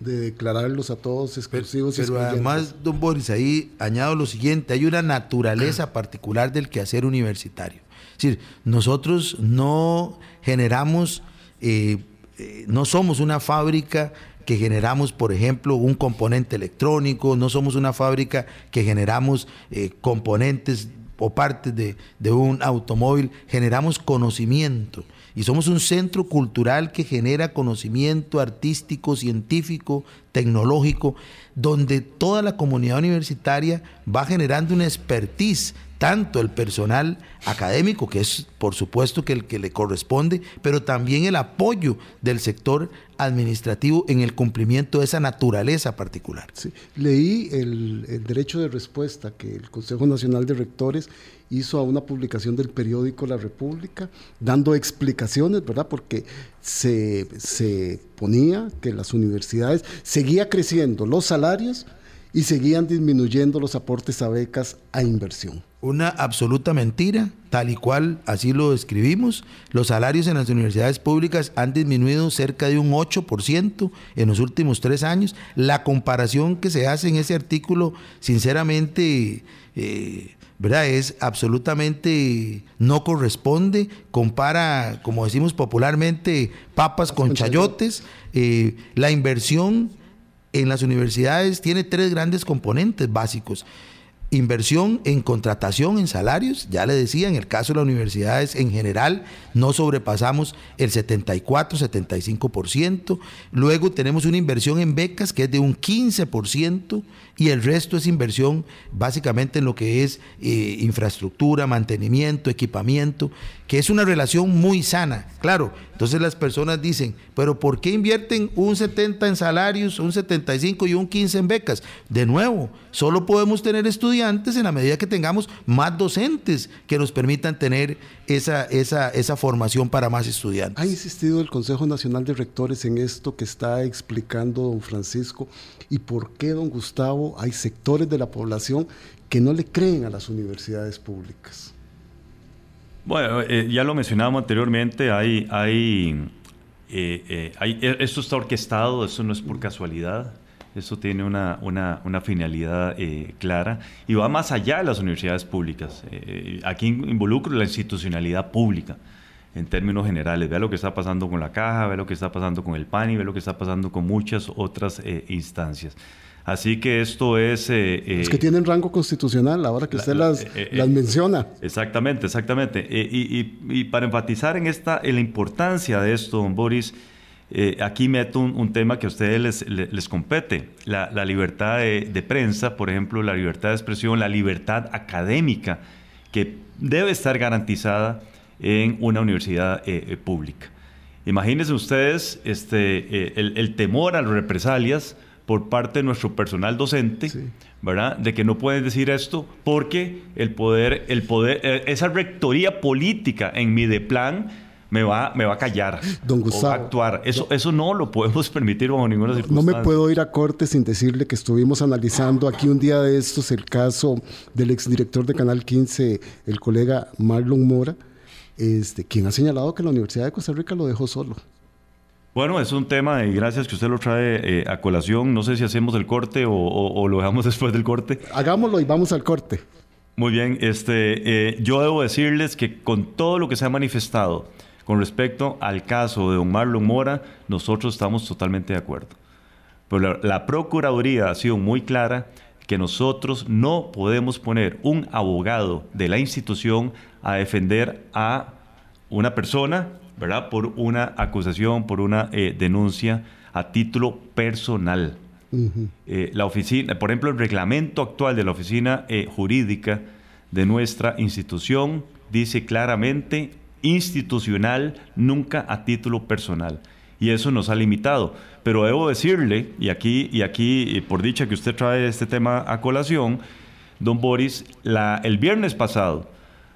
S2: De declararlos a todos exclusivos.
S4: Pero, pero además, don Boris, ahí añado lo siguiente, hay una naturaleza particular del quehacer universitario. Decir, nosotros no generamos eh, eh, no somos una fábrica que generamos, por ejemplo, un componente electrónico, no somos una fábrica que generamos eh, componentes o partes de, un automóvil, generamos conocimiento. y somos un centro cultural que genera conocimiento artístico, científico, tecnológico, donde toda la comunidad universitaria va generando una expertise tanto el personal académico, que es por supuesto que el que le corresponde, pero también el apoyo del sector administrativo en el cumplimiento de esa naturaleza particular.
S2: Leí el, el, derecho de respuesta que el Consejo Nacional de Rectores hizo a una publicación del periódico La República, dando explicaciones, ¿verdad? Porque se, se ponía que las universidades seguía creciendo los salarios y seguían disminuyendo los aportes a becas a inversión.
S4: Una absoluta mentira, tal y cual así lo escribimos. Los salarios en las universidades públicas han disminuido cerca de un 8% en los últimos tres años. La comparación que se hace en ese artículo, sinceramente, eh, ¿verdad? Es absolutamente no corresponde. Compara, como decimos popularmente, papas con chayotes. Eh, la inversión en las universidades tiene tres grandes componentes básicos. Inversión en contratación, en salarios, ya le decía, en el caso de las universidades en general no sobrepasamos el 74-75%. Luego tenemos una inversión en becas que es de un 15% y el resto es inversión básicamente en lo que es eh, infraestructura, mantenimiento, equipamiento, que es una relación muy sana. Claro, entonces las personas dicen, pero ¿por qué invierten un 70 en salarios, un 75 y un 15 en becas? De nuevo, solo podemos tener estudiantes en la medida que tengamos más docentes que nos permitan tener esa, esa, esa formación para más estudiantes.
S2: ¿Ha insistido el Consejo Nacional de Rectores en esto que está explicando don Francisco? ¿Y por qué, don Gustavo, hay sectores de la población que no le creen a las universidades públicas?
S3: Bueno, eh, ya lo mencionábamos anteriormente, hay, hay, eh, eh, hay, esto está orquestado, eso no es por casualidad, eso tiene una, una, una finalidad clara y va más allá de las universidades públicas. aquí involucro la institucionalidad pública en términos generales. Vea lo que está pasando con la caja, vea lo que está pasando con el PANI, vea lo que está pasando con muchas otras instancias. Así que esto es...
S2: Eh, eh, es que tienen rango constitucional, ahora que usted las, eh, las menciona.
S3: Exactamente, exactamente. Y, para enfatizar en, esta, en la importancia de esto, don Boris, aquí meto un, tema que a ustedes les, les, compete. La, libertad de, prensa, por ejemplo, la libertad de expresión, la libertad académica, que debe estar garantizada en una universidad pública. Imagínense ustedes este, el, el temor a las represalias por parte de nuestro personal docente, ¿verdad? De que no pueden decir esto porque el poder, el poder, eh, esa rectoría política en mi de plan me va, me va a callar.
S2: Don Gustavo.
S3: actuar. Eso, eso no lo podemos permitir bajo ninguna circunstancia.
S2: No me puedo ir a corte sin decirle que estuvimos analizando aquí un día de estos el caso del exdirector de Canal 15, el colega Marlon Mora, este, quien ha señalado que la Universidad de Costa Rica lo dejó solo.
S3: Bueno, es un tema y gracias que usted lo trae eh, a colación. No sé si hacemos el corte o, lo dejamos después del corte.
S2: Hagámoslo y vamos al corte.
S3: Muy bien, este, eh, yo debo decirles que con todo lo que se ha manifestado con respecto al caso de don Marlon Mora, nosotros estamos totalmente de acuerdo. Pero la Procuraduría ha sido muy clara que nosotros no podemos poner un abogado de la institución a defender a una persona ¿verdad? Por una acusación, por una eh, denuncia a título personal. Eh, la oficina, por ejemplo, el reglamento actual de la oficina eh, jurídica de nuestra institución dice claramente institucional, nunca a título personal. Y eso nos ha limitado. Pero debo decirle, y aquí, y aquí por dicha que usted trae este tema a colación, don Boris, la, el viernes pasado,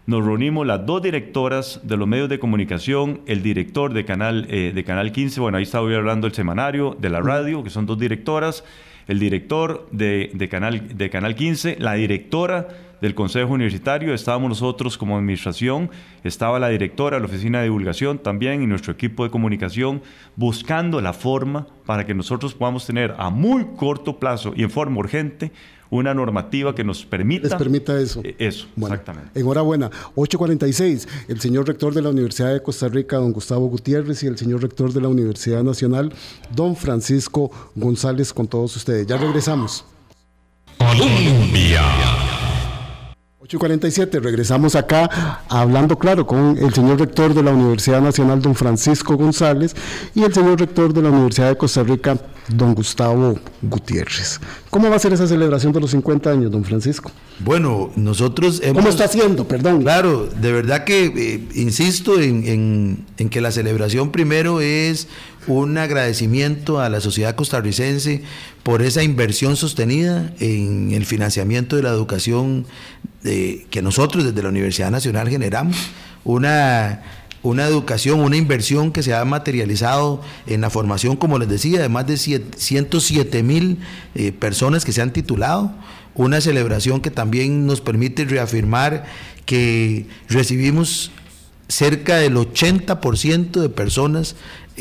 S3: nos reunimos las dos directoras de los medios de comunicación, el director de Canal, eh, de Canal 15, bueno, ahí estaba hablando el semanario, de la radio, que son dos directoras, el director de, de, Canal, de Canal 15, la directora del Consejo Universitario, estábamos nosotros como administración, estaba la directora de la Oficina de Divulgación también y nuestro equipo de comunicación, buscando la forma para que nosotros podamos tener a muy corto plazo y en forma urgente una normativa que nos permita...
S2: Les permita eso.
S3: Eh, eso, exactamente.
S2: Enhorabuena. 846, el señor rector de la Universidad de Costa Rica, don Gustavo Gutiérrez, y el señor rector de la Universidad Nacional, don Francisco González, con todos ustedes. Ya regresamos.
S1: Colombia.
S2: 8.47, regresamos acá hablando, claro, con el señor rector de la Universidad Nacional, don Francisco González, y el señor rector de la Universidad de Costa Rica, don Gustavo Gutiérrez. ¿Cómo va a ser esa celebración de los 50 años, don Francisco?
S4: Bueno, nosotros
S2: hemos... ¿Cómo está haciendo? Perdón.
S4: Claro, de verdad que eh, insisto en, en que la celebración primero es un agradecimiento a la sociedad costarricense por esa inversión sostenida en el financiamiento de la educación que nosotros desde la Universidad Nacional generamos. Una, una educación, una inversión que se ha materializado en la formación, como les decía, de más de 107 mil eh, personas que se han titulado. Una celebración que también nos permite reafirmar que recibimos cerca del 80% de personas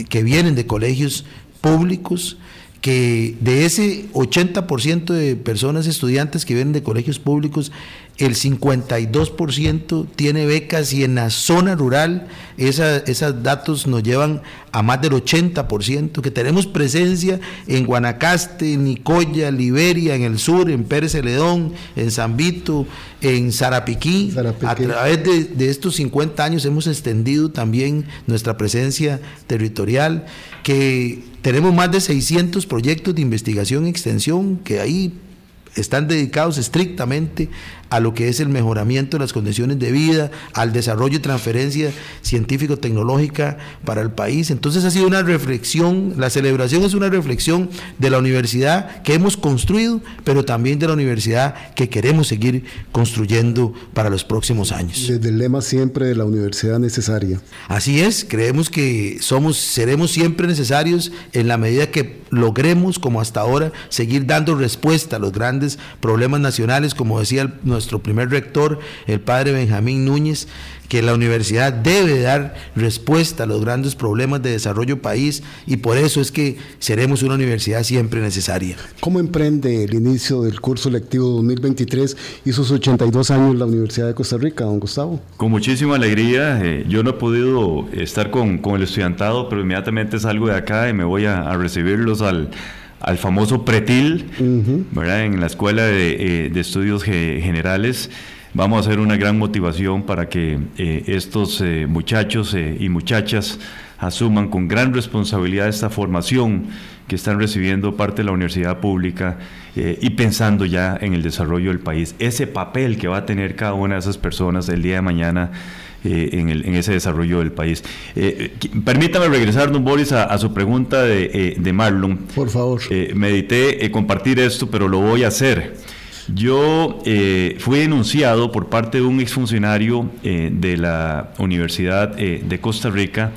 S4: que vienen de colegios públicos, que de ese 80% de personas estudiantes que vienen de colegios públicos, el 52% tiene becas y en la zona rural esos datos nos llevan a más del 80%, que tenemos presencia en Guanacaste, en Nicoya, Liberia, en el sur, en Pérez Celedón, en San Vito, en Zarapiquí. A través de, de estos 50 años hemos extendido también nuestra presencia territorial, que tenemos más de 600 proyectos de investigación y extensión que ahí están dedicados estrictamente a lo que es el mejoramiento de las condiciones de vida, al desarrollo y transferencia científico-tecnológica para el país. Entonces ha sido una reflexión, la celebración es una reflexión de la universidad que hemos construido, pero también de la universidad que queremos seguir construyendo para los próximos años.
S2: Desde el lema siempre de la universidad necesaria.
S4: Así es, creemos que somos, seremos siempre necesarios en la medida que logremos, como hasta ahora, seguir dando respuesta a los grandes problemas nacionales, como decía el, nuestro primer rector, el padre Benjamín Núñez, que la universidad debe dar respuesta a los grandes problemas de desarrollo país y por eso es que seremos una universidad siempre necesaria.
S2: ¿Cómo emprende el inicio del curso lectivo 2023 y sus 82 años la Universidad de Costa Rica, don Gustavo?
S3: Con muchísima alegría. Eh, yo no he podido estar con, con, el estudiantado, pero inmediatamente salgo de acá y me voy a, a recibirlos al al famoso pretil, ¿verdad? En la Escuela de, eh, Estudios Generales. Vamos a hacer una gran motivación para que eh, estos eh, muchachos y muchachas asuman con gran responsabilidad esta formación que están recibiendo parte de la universidad pública y pensando ya en el desarrollo del país. Ese papel que va a tener cada una de esas personas el día de mañana eh, en, el, en, ese desarrollo del país. Eh, permítame regresar, don Boris, a, su pregunta de, eh, de, Marlon.
S2: Por favor.
S3: medité compartir esto, pero lo voy a hacer. Yo fui denunciado por parte de un exfuncionario de la Universidad de Costa Rica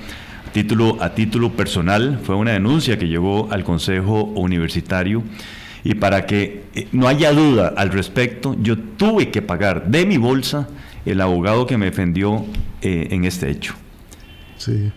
S3: a título, a título personal. Fue una denuncia que llegó al Consejo Universitario. Y para que no haya duda al respecto, yo tuve que pagar de mi bolsa el abogado que me defendió eh, en este hecho.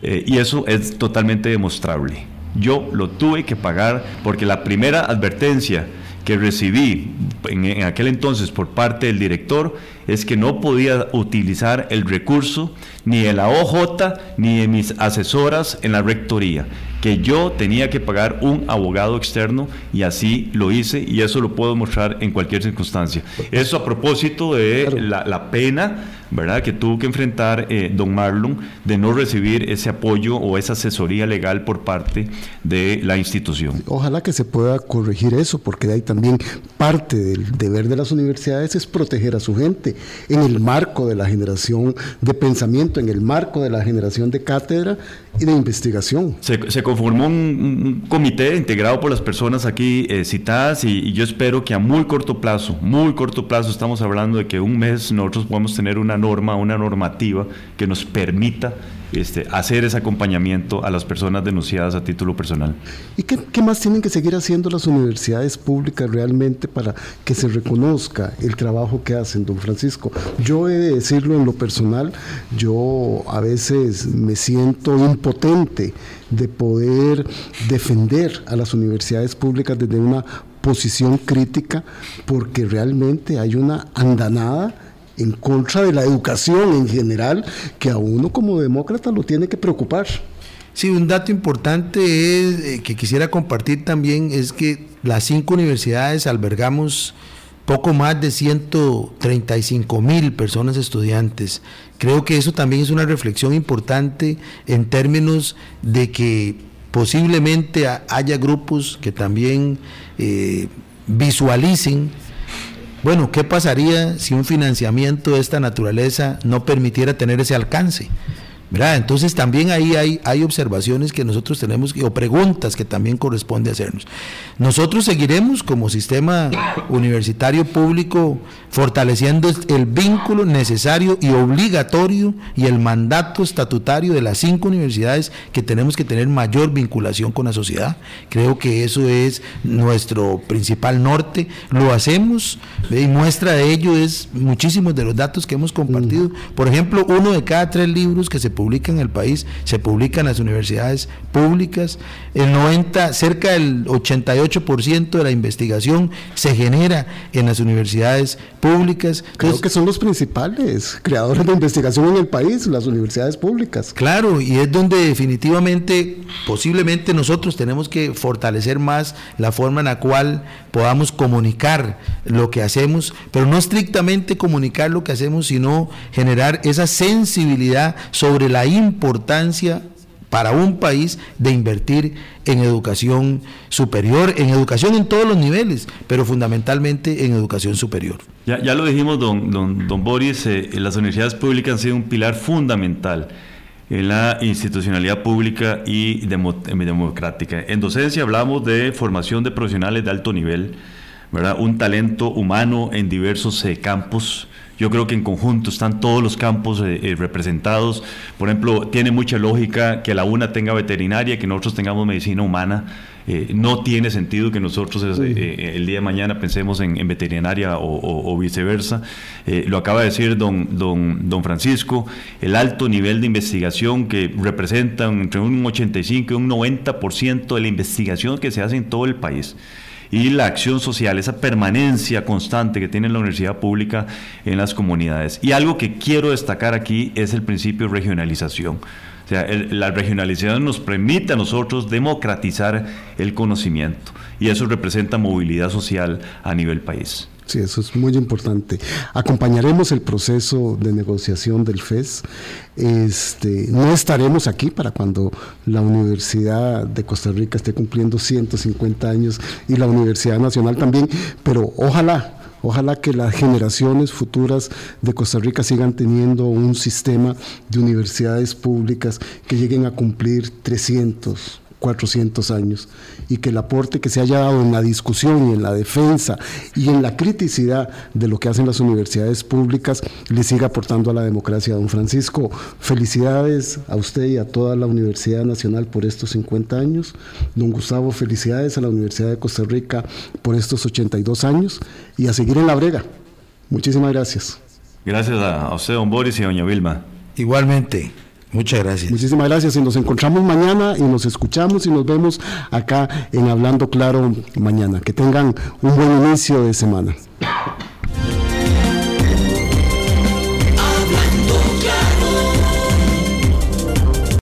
S3: Eh, y eso es totalmente demostrable. Yo lo tuve que pagar porque la primera advertencia que recibí en, aquel entonces por parte del director es que no podía utilizar el recurso ni de la OJ ni de mis asesoras en la rectoría que yo tenía que pagar un abogado externo y así lo hice y eso lo puedo mostrar en cualquier circunstancia. Eso a propósito de la, pena, ¿verdad?, que tuvo que enfrentar eh, don Marlon de no recibir ese apoyo o esa asesoría legal por parte de la institución.
S2: Ojalá que se pueda corregir eso, porque de ahí también parte del deber de las universidades es proteger a su gente en el marco de la generación de pensamiento, en el marco de la generación de cátedra y de investigación.
S3: Se, conformó un, comité integrado por las personas aquí eh, citadas y, yo espero que a muy corto plazo, muy corto plazo, estamos hablando de que un mes nosotros podemos tener una norma, una normativa que nos permita este, hacer ese acompañamiento a las personas denunciadas a título personal.
S2: ¿Y qué, más tienen que seguir haciendo las universidades públicas realmente para que se reconozca el trabajo que hacen, don Francisco? Yo he de decirlo en lo personal, yo a veces me siento impotente de poder defender a las universidades públicas desde una posición crítica porque realmente hay una andanada en contra de la educación en general, que a uno como demócrata lo tiene que preocupar.
S4: Sí, un dato importante es, eh, que quisiera compartir también es que las cinco universidades albergamos poco más de 135 mil personas estudiantes. Creo que eso también es una reflexión importante en términos de que posiblemente haya grupos que también eh, visualicen, bueno, ¿qué pasaría si un financiamiento de esta naturaleza no permitiera tener ese alcance? Entonces también ahí hay, hay observaciones que nosotros tenemos o preguntas que también corresponde hacernos. Nosotros seguiremos como sistema universitario público fortaleciendo el vínculo necesario y obligatorio y el mandato estatutario de las cinco universidades que tenemos que tener mayor vinculación con la sociedad. Creo que eso es nuestro principal norte. Lo hacemos y muestra de ello es muchísimos de los datos que hemos compartido. Por ejemplo, uno de cada tres libros que se publica en el país, se publica en las universidades públicas. El 90, cerca del 88% de la investigación se genera en las universidades públicas.
S2: Creo que son los principales creadores de investigación en el país, las universidades públicas.
S4: Claro, y es donde definitivamente, posiblemente nosotros tenemos que fortalecer más la forma en la cual podamos comunicar lo que hacemos, pero no estrictamente comunicar lo que hacemos, sino generar esa sensibilidad sobre la importancia para un país de invertir en educación superior, en educación en todos los niveles, pero fundamentalmente en educación superior.
S3: Ya, ya lo dijimos, don, don, don Boris, eh, las universidades públicas han sido un pilar fundamental en la institucionalidad pública y democrática. En docencia hablamos de formación de profesionales de alto nivel, ¿verdad? un talento humano en diversos eh, campos yo creo que en conjunto están todos los campos eh, eh, representados. Por ejemplo, tiene mucha lógica que la UNA tenga veterinaria, y que nosotros tengamos medicina humana. Eh, no tiene sentido que nosotros el día de mañana pensemos en, veterinaria o, viceversa. lo acaba de decir don, don, don Francisco, el alto nivel de investigación que representa entre un 85 y un 90% de la investigación que se hace en todo el país y la acción social, esa permanencia constante que tiene la universidad pública en las comunidades. Y algo que quiero destacar aquí es el principio de regionalización. O sea, la regionalización nos permite a nosotros democratizar el conocimiento y eso representa movilidad social a nivel país.
S2: Sí, eso es muy importante. Acompañaremos el proceso de negociación del FES. Este, no estaremos aquí para cuando la Universidad de Costa Rica esté cumpliendo 150 años y la Universidad Nacional también, pero ojalá Ojalá que las generaciones futuras de Costa Rica sigan teniendo un sistema de universidades públicas que lleguen a cumplir 300, 400 años y que el aporte que se haya dado en la discusión y en la defensa y en la criticidad de lo que hacen las universidades públicas le siga aportando a la democracia. Don Francisco, felicidades a usted y a toda la Universidad Nacional por estos 50 años. Don Gustavo, felicidades a la Universidad de Costa Rica por estos 82 años y a seguir en la brega. Muchísimas gracias.
S3: Gracias a usted, don Boris y a doña Vilma.
S4: Igualmente. Muchas gracias.
S2: Muchísimas gracias y nos encontramos mañana y nos escuchamos y nos vemos acá en Hablando Claro mañana. Que tengan un buen inicio de semana.